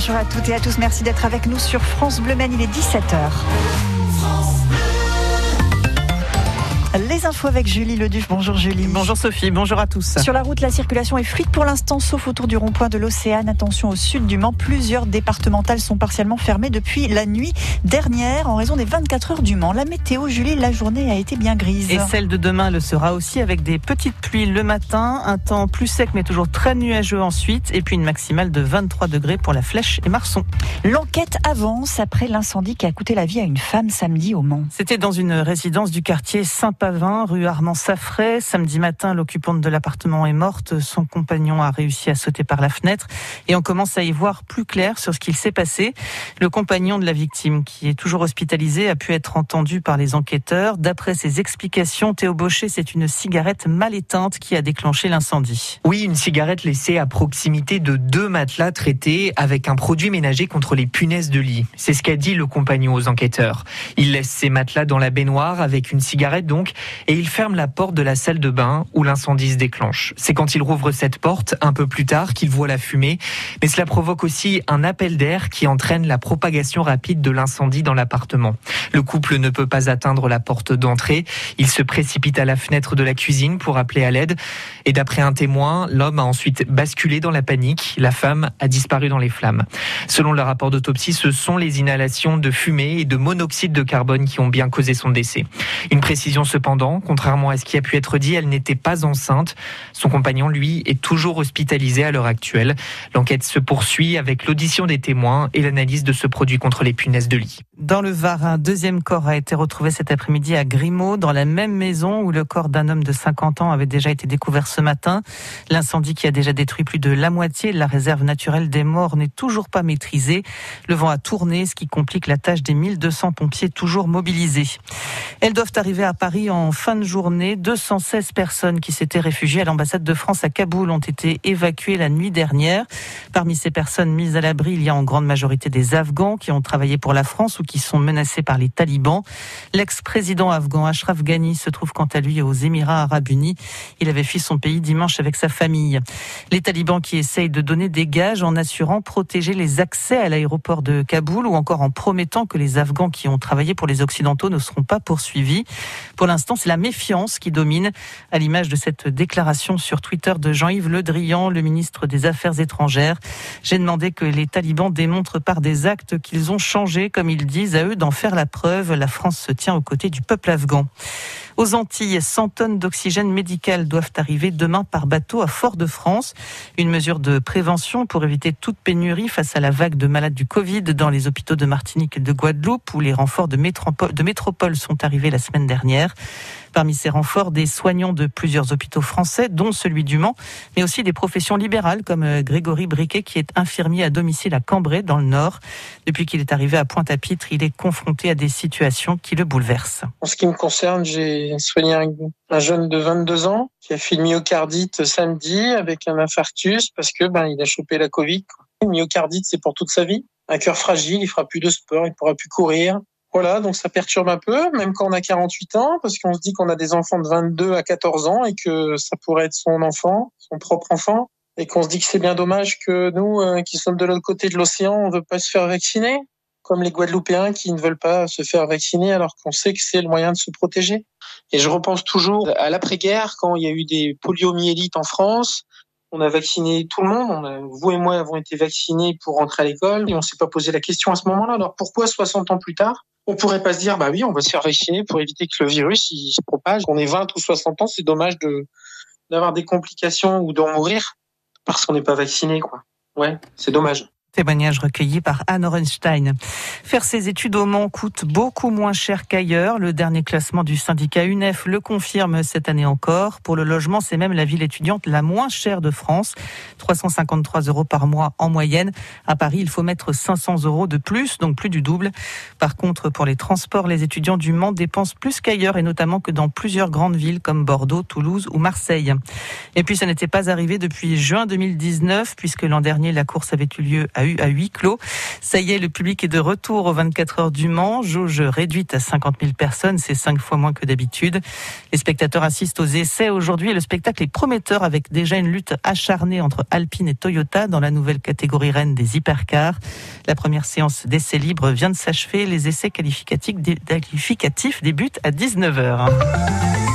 bonjour à toutes et à tous. Merci d'être avec nous sur France Bleu Men. Il est 17h. Les infos avec Julie Leduf. Bonjour Julie. Bonjour Sophie, bonjour à tous. Sur la route, la circulation est fluide pour l'instant, sauf autour du rond-point de l'Océan. Attention au sud du Mans. Plusieurs départementales sont partiellement fermées depuis la nuit dernière en raison des 24 heures du Mans. La météo, Julie, la journée a été bien grise. Et celle de demain le sera aussi avec des petites pluies le matin, un temps plus sec mais toujours très nuageux ensuite, et puis une maximale de 23 degrés pour la Flèche et Marson. L'enquête avance après l'incendie qui a coûté la vie à une femme samedi au Mans. C'était dans une résidence du quartier Saint Pavin, rue Armand Saffray. Samedi matin, l'occupante de l'appartement est morte. Son compagnon a réussi à sauter par la fenêtre et on commence à y voir plus clair sur ce qu'il s'est passé. Le compagnon de la victime, qui est toujours hospitalisé, a pu être entendu par les enquêteurs. D'après ses explications, Théo Baucher, c'est une cigarette mal éteinte qui a déclenché l'incendie. Oui, une cigarette laissée à proximité de deux matelas traités avec un produit ménager contre les punaises de lit. C'est ce qu'a dit le compagnon aux enquêteurs. Il laisse ses matelas dans la baignoire avec une cigarette donc et il ferme la porte de la salle de bain où l'incendie se déclenche. C'est quand il rouvre cette porte, un peu plus tard, qu'il voit la fumée, mais cela provoque aussi un appel d'air qui entraîne la propagation rapide de l'incendie dans l'appartement. Le couple ne peut pas atteindre la porte d'entrée, il se précipite à la fenêtre de la cuisine pour appeler à l'aide, et d'après un témoin, l'homme a ensuite basculé dans la panique, la femme a disparu dans les flammes. Selon le rapport d'autopsie, ce sont les inhalations de fumée et de monoxyde de carbone qui ont bien causé son décès. Une précision cependant, Contrairement à ce qui a pu être dit, elle n'était pas enceinte. Son compagnon, lui, est toujours hospitalisé à l'heure actuelle. L'enquête se poursuit avec l'audition des témoins et l'analyse de ce produit contre les punaises de lit. Dans le Var, un deuxième corps a été retrouvé cet après-midi à Grimaud, dans la même maison où le corps d'un homme de 50 ans avait déjà été découvert ce matin. L'incendie qui a déjà détruit plus de la moitié de la réserve naturelle des morts n'est toujours pas maîtrisé. Le vent a tourné, ce qui complique la tâche des 1200 pompiers toujours mobilisés. Elles doivent arriver à Paris en fin de journée. 216 personnes qui s'étaient réfugiées à l'ambassade de France à Kaboul ont été évacuées la nuit dernière. Parmi ces personnes mises à l'abri, il y a en grande majorité des Afghans qui ont travaillé pour la France ou qui sont menacés par les talibans. L'ex-président afghan Ashraf Ghani se trouve quant à lui aux Émirats arabes unis. Il avait fui son pays dimanche avec sa famille. Les talibans qui essayent de donner des gages en assurant protéger les accès à l'aéroport de Kaboul ou encore en promettant que les Afghans qui ont travaillé pour les Occidentaux ne seront pas poursuivis. Pour l'instant, c'est la méfiance qui domine, à l'image de cette déclaration sur Twitter de Jean-Yves Le Drian, le ministre des Affaires étrangères. J'ai demandé que les talibans démontrent par des actes qu'ils ont changé, comme ils disent à eux, d'en faire la preuve. La France se tient aux côtés du peuple afghan. Aux Antilles, 100 tonnes d'oxygène médical doivent arriver demain par bateau à Fort-de-France. Une mesure de prévention pour éviter toute pénurie face à la vague de malades du Covid dans les hôpitaux de Martinique et de Guadeloupe où les renforts de métropole, de métropole sont arrivés la semaine dernière. Parmi ces renforts, des soignants de plusieurs hôpitaux français, dont celui du Mans, mais aussi des professions libérales comme euh, Grégory Briquet, qui est infirmier à domicile à Cambrai, dans le Nord. Depuis qu'il est arrivé à Pointe-à-Pitre, il est confronté à des situations qui le bouleversent. En ce qui me concerne, j'ai soigné un, jeune de 22 ans qui a fait une myocardite samedi avec un infarctus parce que ben il a chopé la Covid. Une myocardite, c'est pour toute sa vie. Un cœur fragile, il fera plus de sport, il pourra plus courir. Voilà, donc ça perturbe un peu, même quand on a 48 ans, parce qu'on se dit qu'on a des enfants de 22 à 14 ans et que ça pourrait être son enfant, son propre enfant, et qu'on se dit que c'est bien dommage que nous, euh, qui sommes de l'autre côté de l'océan, on ne veut pas se faire vacciner, comme les Guadeloupéens qui ne veulent pas se faire vacciner alors qu'on sait que c'est le moyen de se protéger. Et je repense toujours à l'après-guerre, quand il y a eu des poliomyélites en France, on a vacciné tout le monde. vous et moi avons été vaccinés pour rentrer à l'école et on s'est pas posé la question à ce moment-là. Alors pourquoi 60 ans plus tard, on pourrait pas se dire, bah oui, on va se faire vacciner pour éviter que le virus il se propage. On est 20 ou 60 ans, c'est dommage de d'avoir des complications ou d'en mourir parce qu'on n'est pas vacciné, quoi. Ouais, c'est dommage. Témoignage recueilli par Anne Orenstein. Faire ses études au Mans coûte beaucoup moins cher qu'ailleurs. Le dernier classement du syndicat UNEF le confirme cette année encore. Pour le logement, c'est même la ville étudiante la moins chère de France. 353 euros par mois en moyenne. À Paris, il faut mettre 500 euros de plus, donc plus du double. Par contre, pour les transports, les étudiants du Mans dépensent plus qu'ailleurs et notamment que dans plusieurs grandes villes comme Bordeaux, Toulouse ou Marseille. Et puis, ça n'était pas arrivé depuis juin 2019 puisque l'an dernier, la course avait eu lieu à huis clos. Ça y est, le public est de retour aux 24 heures du Mans. Jauge réduite à 50 000 personnes, c'est cinq fois moins que d'habitude. Les spectateurs assistent aux essais aujourd'hui le spectacle est prometteur avec déjà une lutte acharnée entre Alpine et Toyota dans la nouvelle catégorie reine des hypercars. La première séance d'essais libres vient de s'achever. Les essais qualificatifs débutent à 19h.